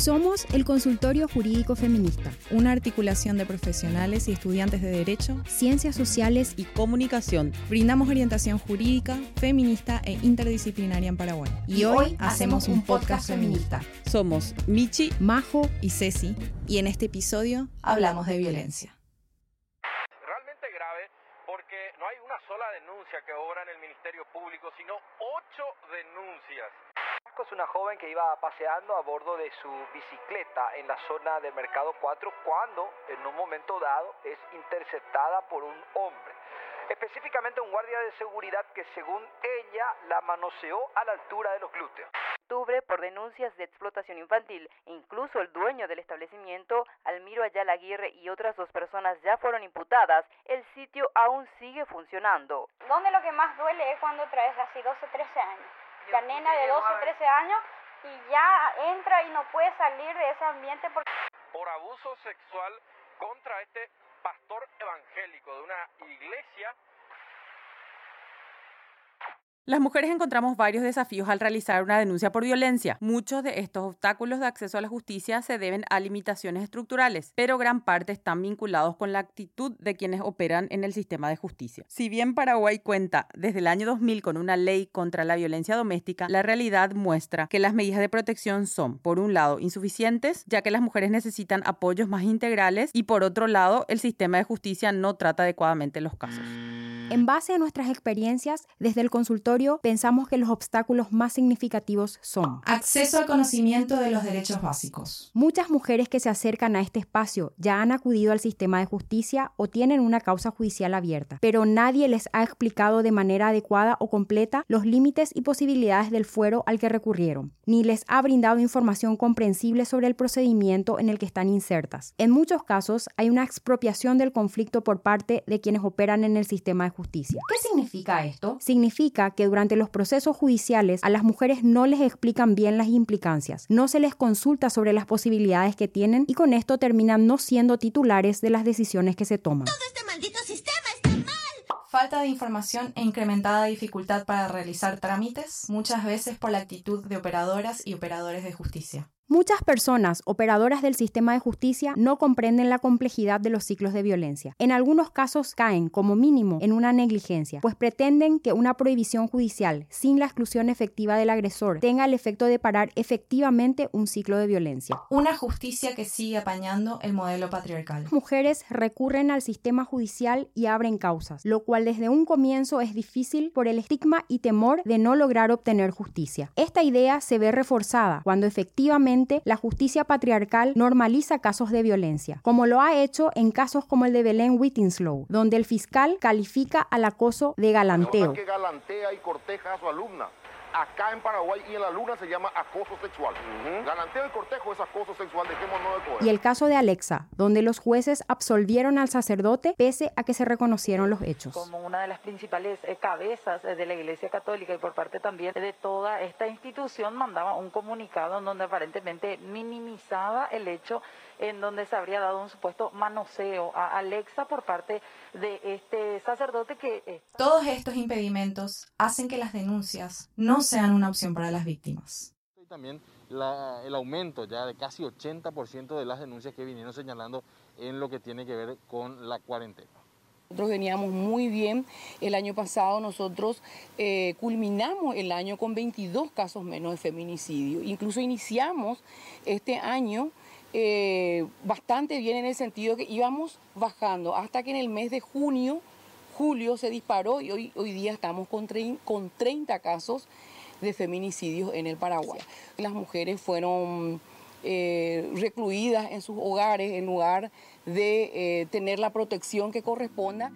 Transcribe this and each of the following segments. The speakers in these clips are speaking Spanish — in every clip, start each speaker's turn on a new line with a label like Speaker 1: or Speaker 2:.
Speaker 1: Somos el Consultorio Jurídico Feminista, una articulación de profesionales y estudiantes de Derecho, Ciencias Sociales y Comunicación. Brindamos orientación jurídica, feminista e interdisciplinaria en Paraguay.
Speaker 2: Y, hoy hacemos un podcast feminista.
Speaker 1: Somos Michi, Majo y Ceci, y en este episodio hablamos de violencia.
Speaker 3: Realmente grave porque no hay denuncia que obra en el Ministerio Público, sino ocho denuncias
Speaker 4: es una joven que iba paseando a bordo de su bicicleta en la zona del Mercado 4 cuando en un momento dado es interceptada por un hombre. Específicamente un guardia de seguridad que según ella la manoseó a la altura de los glúteos.
Speaker 5: Octubre por denuncias de explotación infantil e incluso el dueño del establecimiento, Almiro Ayala Aguirre y otras dos personas ya fueron imputadas, el sitio aún sigue funcionando.
Speaker 6: Donde lo que más duele es cuando traes así 12, 13 años. La nena de 12, 13 años y ya entra y no puede salir de ese ambiente porque...
Speaker 3: Por abuso sexual contra este pastor evangélico de una iglesia
Speaker 1: las mujeres encontramos varios desafíos al realizar una denuncia por violencia. Muchos de estos obstáculos de acceso a la justicia se deben a limitaciones estructurales, pero gran parte están vinculados con la actitud de quienes operan en el sistema de justicia. Si bien Paraguay cuenta desde el año 2000 con una ley contra la violencia doméstica, la realidad muestra que las medidas de protección son, por un lado, insuficientes, ya que las mujeres necesitan apoyos más integrales, y por otro lado, el sistema de justicia no trata adecuadamente los casos. En base a nuestras experiencias, desde el consultorio pensamos que los obstáculos más significativos son
Speaker 2: acceso al conocimiento de los derechos básicos.
Speaker 1: Muchas mujeres que se acercan a este espacio ya han acudido al sistema de justicia o tienen una causa judicial abierta, pero nadie les ha explicado de manera adecuada o completa los límites y posibilidades del fuero al que recurrieron, ni les ha brindado información comprensible sobre el procedimiento en el que están insertas. En muchos casos hay una expropiación del conflicto por parte de quienes operan en el sistema de justicia justicia.
Speaker 2: ¿Qué significa esto?
Speaker 1: Significa que durante los procesos judiciales a las mujeres no les explican bien las implicancias, no se les consulta sobre las posibilidades que tienen y con esto terminan no siendo titulares de las decisiones que se toman.
Speaker 2: Todo este maldito sistema está mal. Falta de información e incrementada dificultad para realizar trámites, muchas veces por la actitud de operadoras y operadores de justicia.
Speaker 1: Muchas personas operadoras del sistema de justicia no comprenden la complejidad de los ciclos de violencia. En algunos casos caen, como mínimo, en una negligencia, pues pretenden que una prohibición judicial sin la exclusión efectiva del agresor tenga el efecto de parar efectivamente un ciclo de violencia.
Speaker 2: Una justicia que sigue apañando el modelo patriarcal.
Speaker 1: Mujeres recurren al sistema judicial y abren causas, lo cual desde un comienzo es difícil por el estigma y temor de no lograr obtener justicia. Esta idea se ve reforzada cuando efectivamente la justicia patriarcal normaliza casos de violencia, como lo ha hecho en casos como el de Belén Whittinslow, donde el fiscal califica al acoso de galanteo.
Speaker 3: Galantea y corteja a su alumna acá en Paraguay y en la luna se llama acoso sexual. Galanteo y cortejo es acoso sexual, dejémonos de poder.
Speaker 1: Y el caso de Alexa, donde los jueces absolvieron al sacerdote pese a que se reconocieron los hechos.
Speaker 5: Como una de las principales eh, cabezas eh, de la Iglesia Católica y por parte también de toda esta institución mandaba un comunicado en donde aparentemente minimizaba el hecho en donde se habría dado un supuesto manoseo a Alexa por parte de este sacerdote que...
Speaker 2: Todos estos impedimentos hacen que las denuncias no sean una opción para las víctimas.
Speaker 3: Y también el aumento ya de casi 80% de las denuncias que vinieron señalando en lo que tiene que ver con la cuarentena.
Speaker 7: Nosotros veníamos muy bien. El año pasado nosotros eh, culminamos el año con 22 casos menos de feminicidio. Incluso iniciamos este año eh, bastante bien en el sentido que íbamos bajando hasta que en el mes de junio, julio se disparó y hoy, hoy día estamos con, con 30 casos de feminicidios en el Paraguay. Las mujeres fueron eh, recluidas en sus hogares en lugar de eh, tener la protección que corresponda.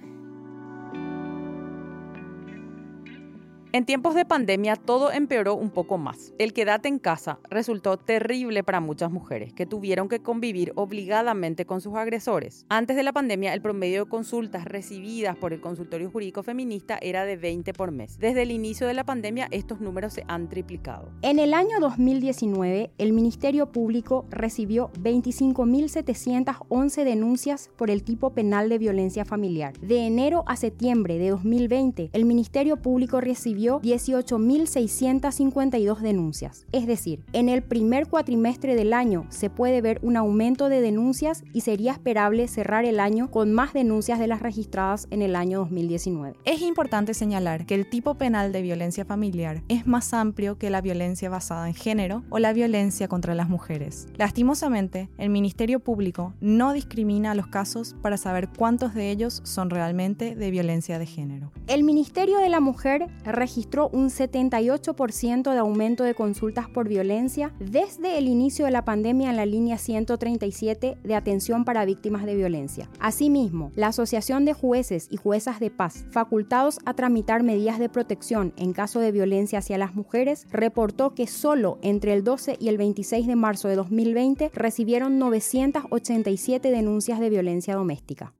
Speaker 1: En tiempos de pandemia todo empeoró un poco más. El quedate en casa resultó terrible para muchas mujeres que tuvieron que convivir obligadamente con sus agresores. Antes de la pandemia el promedio de consultas recibidas por el consultorio jurídico feminista era de 20 por mes. Desde el inicio de la pandemia estos números se han triplicado. En el año 2019 el Ministerio Público recibió 25.711 denuncias por el tipo penal de violencia familiar. De enero a septiembre de 2020 el Ministerio Público recibió recibió 18.652 denuncias. Es decir, en el primer cuatrimestre del año se puede ver un aumento de denuncias y sería esperable cerrar el año con más denuncias de las registradas en el año 2019.
Speaker 2: Es importante señalar que el tipo penal de violencia familiar es más amplio que la violencia basada en género o la violencia contra las mujeres. Lastimosamente, el Ministerio Público no discrimina los casos para saber cuántos de ellos son realmente de violencia de género.
Speaker 1: El Ministerio de la Mujer registró un 78% de aumento de consultas por violencia desde el inicio de la pandemia en la línea 137 de atención para víctimas de violencia. Asimismo, la Asociación de Jueces y Juezas de Paz, facultados a tramitar medidas de protección en caso de violencia hacia las mujeres, reportó que solo entre el 12 y el 26 de marzo de 2020 recibieron 987 denuncias de violencia doméstica.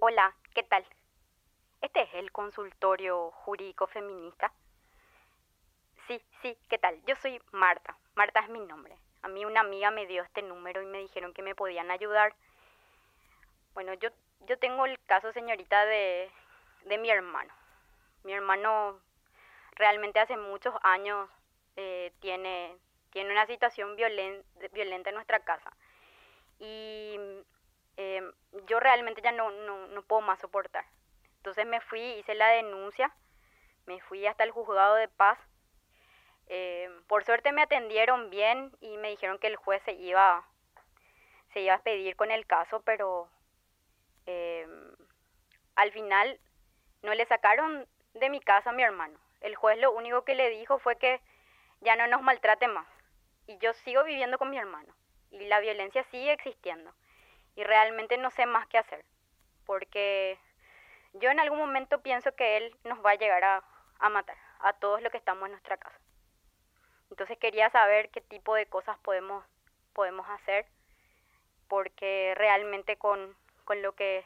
Speaker 8: Hola, ¿qué tal? Este es el consultorio jurídico feminista. Sí, sí, ¿qué tal? Yo soy Marta. Marta es mi nombre. A mí una amiga me dio este número y me dijeron que me podían ayudar. Bueno, yo, yo tengo el caso, señorita, de, de mi hermano. Mi hermano realmente hace muchos años eh, tiene, tiene una situación violenta en nuestra casa. Y Em, yo realmente ya no, no, no puedo más soportar. Entonces me fui, hice la denuncia, me fui hasta el juzgado de paz. Em, por suerte me atendieron bien y me dijeron que el juez se iba, se iba a pedir con el caso, pero em, al final no le sacaron de mi casa a mi hermano. El juez lo único que le dijo fue que ya no nos maltrate más. Y yo sigo viviendo con mi hermano. Y la violencia sigue existiendo y realmente no sé más qué hacer, porque yo en algún momento pienso que él nos va a llegar a, matar, a todos los que estamos en nuestra casa. Entonces quería saber qué tipo de cosas podemos, podemos hacer, porque realmente con, con lo que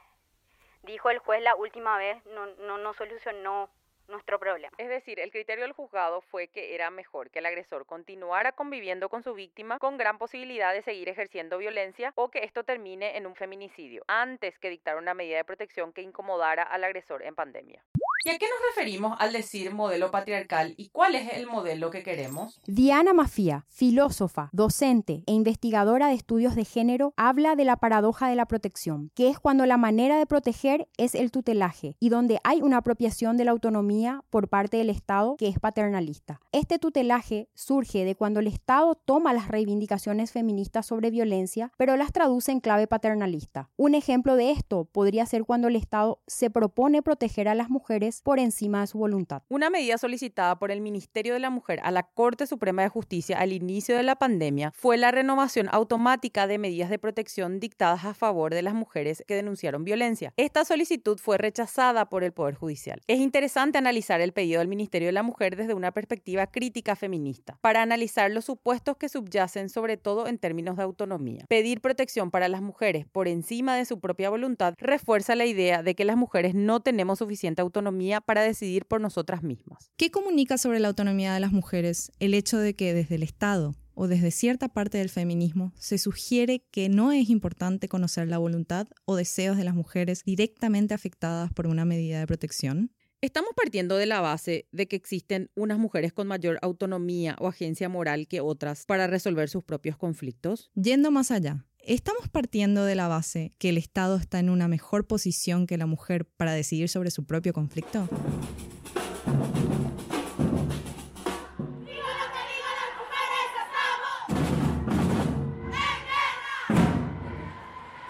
Speaker 8: dijo el juez la última vez no, no, no solucionó nuestro problema.
Speaker 9: Es decir, el criterio del juzgado fue que era mejor que el agresor continuara conviviendo con su víctima con gran posibilidad de seguir ejerciendo violencia o que esto termine en un feminicidio, antes que dictar una medida de protección que incomodara al agresor en pandemia. ¿Y a qué nos referimos al decir modelo patriarcal y cuál es el modelo que queremos?
Speaker 1: Diana Mafía, filósofa, docente e investigadora de estudios de género, habla de la paradoja de la protección, que es cuando la manera de proteger es el tutelaje y donde hay una apropiación de la autonomía por parte del Estado que es paternalista. Este tutelaje surge de cuando el Estado toma las reivindicaciones feministas sobre violencia, pero las traduce en clave paternalista. Un ejemplo de esto podría ser cuando el Estado se propone proteger a las mujeres por encima de su voluntad.
Speaker 9: Una medida solicitada por el Ministerio de la Mujer a la Corte Suprema de Justicia al inicio de la pandemia fue la renovación automática de medidas de protección dictadas a favor de las mujeres que denunciaron violencia. Esta solicitud fue rechazada por el Poder Judicial. Es interesante analizar el pedido del Ministerio de la Mujer desde una perspectiva crítica feminista, para analizar los supuestos que subyacen sobre todo en términos de autonomía. Pedir protección para las mujeres por encima de su propia voluntad refuerza la idea de que las mujeres no tenemos suficiente autonomía para decidir por nosotras mismas.
Speaker 2: ¿Qué comunica sobre la autonomía de las mujeres el hecho de que desde el Estado o desde cierta parte del feminismo se sugiere que no es importante conocer la voluntad o deseos de las mujeres directamente afectadas por una medida de protección?
Speaker 9: Estamos partiendo de la base de que existen unas mujeres con mayor autonomía o agencia moral que otras para resolver sus propios conflictos.
Speaker 2: Yendo más allá, ¿Estamos partiendo de la base que el Estado está en una mejor posición que la mujer para decidir sobre su propio conflicto?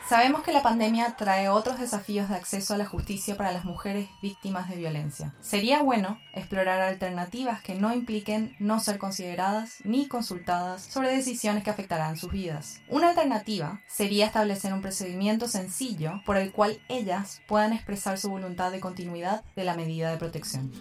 Speaker 2: Sabemos que la pandemia trae otros desafíos de acceso a la justicia para las mujeres víctimas de violencia. Sería bueno explorar alternativas que no impliquen no ser consideradas ni consultadas sobre decisiones que afectarán sus vidas. Una alternativa sería establecer un procedimiento sencillo por el cual ellas puedan expresar su voluntad de continuidad de la medida de protección.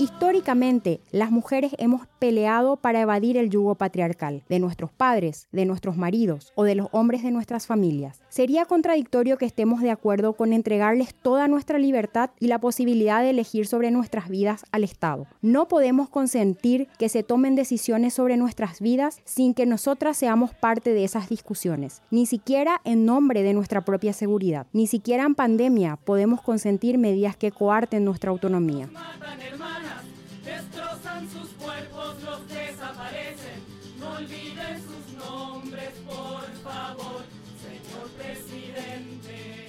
Speaker 1: Históricamente, las mujeres hemos peleado para evadir el yugo patriarcal de nuestros padres, de nuestros maridos o de los hombres de nuestras familias. Sería contradictorio que estemos de acuerdo con entregarles toda nuestra libertad y la posibilidad de elegir sobre nuestras vidas al Estado. No podemos consentir que se tomen decisiones sobre nuestras vidas sin que nosotras seamos parte de esas discusiones, ni siquiera en nombre de nuestra propia seguridad. Ni siquiera en pandemia podemos consentir medidas que coarten nuestra autonomía sus cuerpos, los desaparecen. No olviden sus nombres, por favor.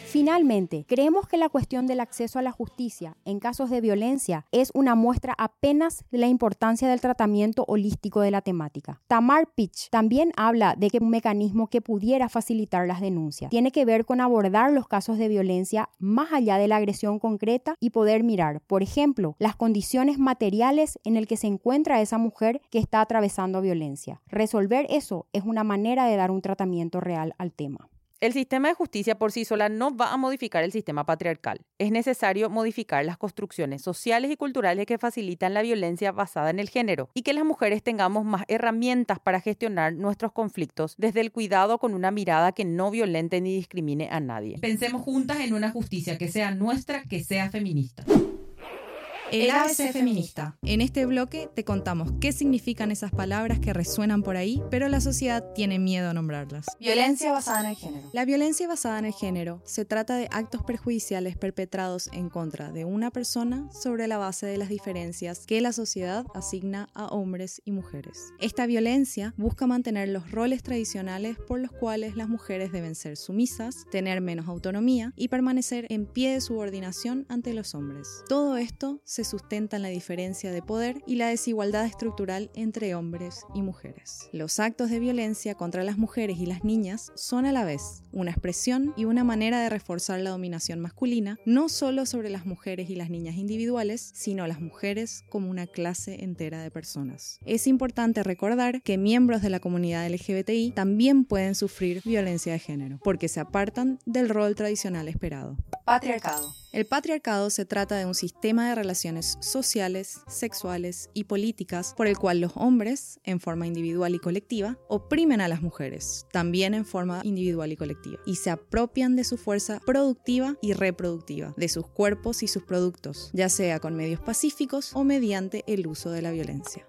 Speaker 1: Finalmente, creemos que la cuestión del acceso a la justicia en casos de violencia es una muestra apenas de la importancia del tratamiento holístico de la temática. Tamar Pitch también habla de que un mecanismo que pudiera facilitar las denuncias tiene que ver con abordar los casos de violencia más allá de la agresión concreta y poder mirar, por ejemplo, las condiciones materiales en el que se encuentra esa mujer que está atravesando violencia. Resolver eso es una manera de dar un tratamiento real al tema.
Speaker 9: El sistema de justicia por sí sola no va a modificar el sistema patriarcal. Es necesario modificar las construcciones sociales y culturales que facilitan la violencia basada en el género y que las mujeres tengamos más herramientas para gestionar nuestros conflictos desde el cuidado con una mirada que no violente ni discrimine a nadie.
Speaker 10: Pensemos juntas en una justicia que sea nuestra, que sea feminista.
Speaker 2: El ABC Feminista. En este bloque te contamos qué significan esas palabras que resuenan por ahí, pero la sociedad tiene miedo a nombrarlas.
Speaker 11: Violencia basada en el género.
Speaker 2: La violencia basada en el género se trata de actos perjudiciales perpetrados en contra de una persona sobre la base de las diferencias que la sociedad asigna a hombres y mujeres. Esta violencia busca mantener los roles tradicionales por los cuales las mujeres deben ser sumisas, tener menos autonomía y permanecer en pie de subordinación ante los hombres. Todo esto se se sustentan la diferencia de poder y la desigualdad estructural entre hombres y mujeres. Los actos de violencia contra las mujeres y las niñas son a la vez una expresión y una manera de reforzar la dominación masculina, no solo sobre las mujeres y las niñas individuales, sino las mujeres como una clase entera de personas. Es importante recordar que miembros de la comunidad LGBTI también pueden sufrir violencia de género, porque se apartan del rol tradicional esperado.
Speaker 11: Patriarcado.
Speaker 2: El patriarcado se trata de un sistema de relaciones sociales, sexuales y políticas por el cual los hombres, en forma individual y colectiva, oprimen a las mujeres, también en forma individual y colectiva, y se apropian de su fuerza productiva y reproductiva, de sus cuerpos y sus productos, ya sea con medios pacíficos o mediante el uso de la violencia.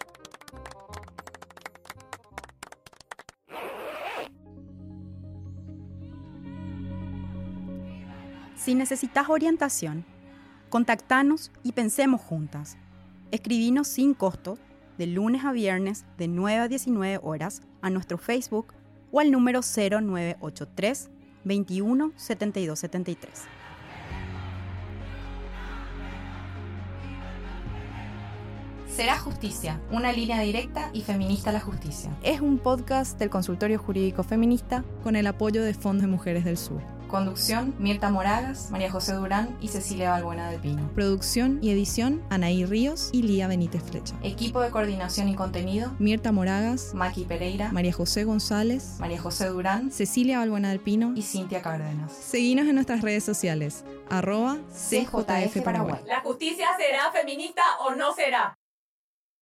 Speaker 12: Si necesitas orientación, contactanos y pensemos juntas. Escribinos sin costo de lunes a viernes de 9 a 19 horas a nuestro Facebook o al número 0983 21 72 73.
Speaker 2: Será Justicia, una línea directa y feminista a la justicia.
Speaker 12: Es un podcast del Consultorio Jurídico Feminista
Speaker 2: con el apoyo de Fondo de Mujeres del Sur.
Speaker 11: Conducción, Mirta Moragas, María José Durán y Cecilia Balbuena del Pino.
Speaker 2: Producción y edición, Anaí Ríos y Lía Benítez Flecha.
Speaker 11: Equipo de coordinación y contenido,
Speaker 2: Mirta Moragas,
Speaker 11: Maki Pereira,
Speaker 2: María José González,
Speaker 11: María José Durán,
Speaker 2: Cecilia Balbuena del Pino
Speaker 11: y Cintia Cárdenas.
Speaker 2: Seguinos en nuestras redes sociales, arroba CJF Paraguay.
Speaker 9: ¿La justicia será feminista o no será?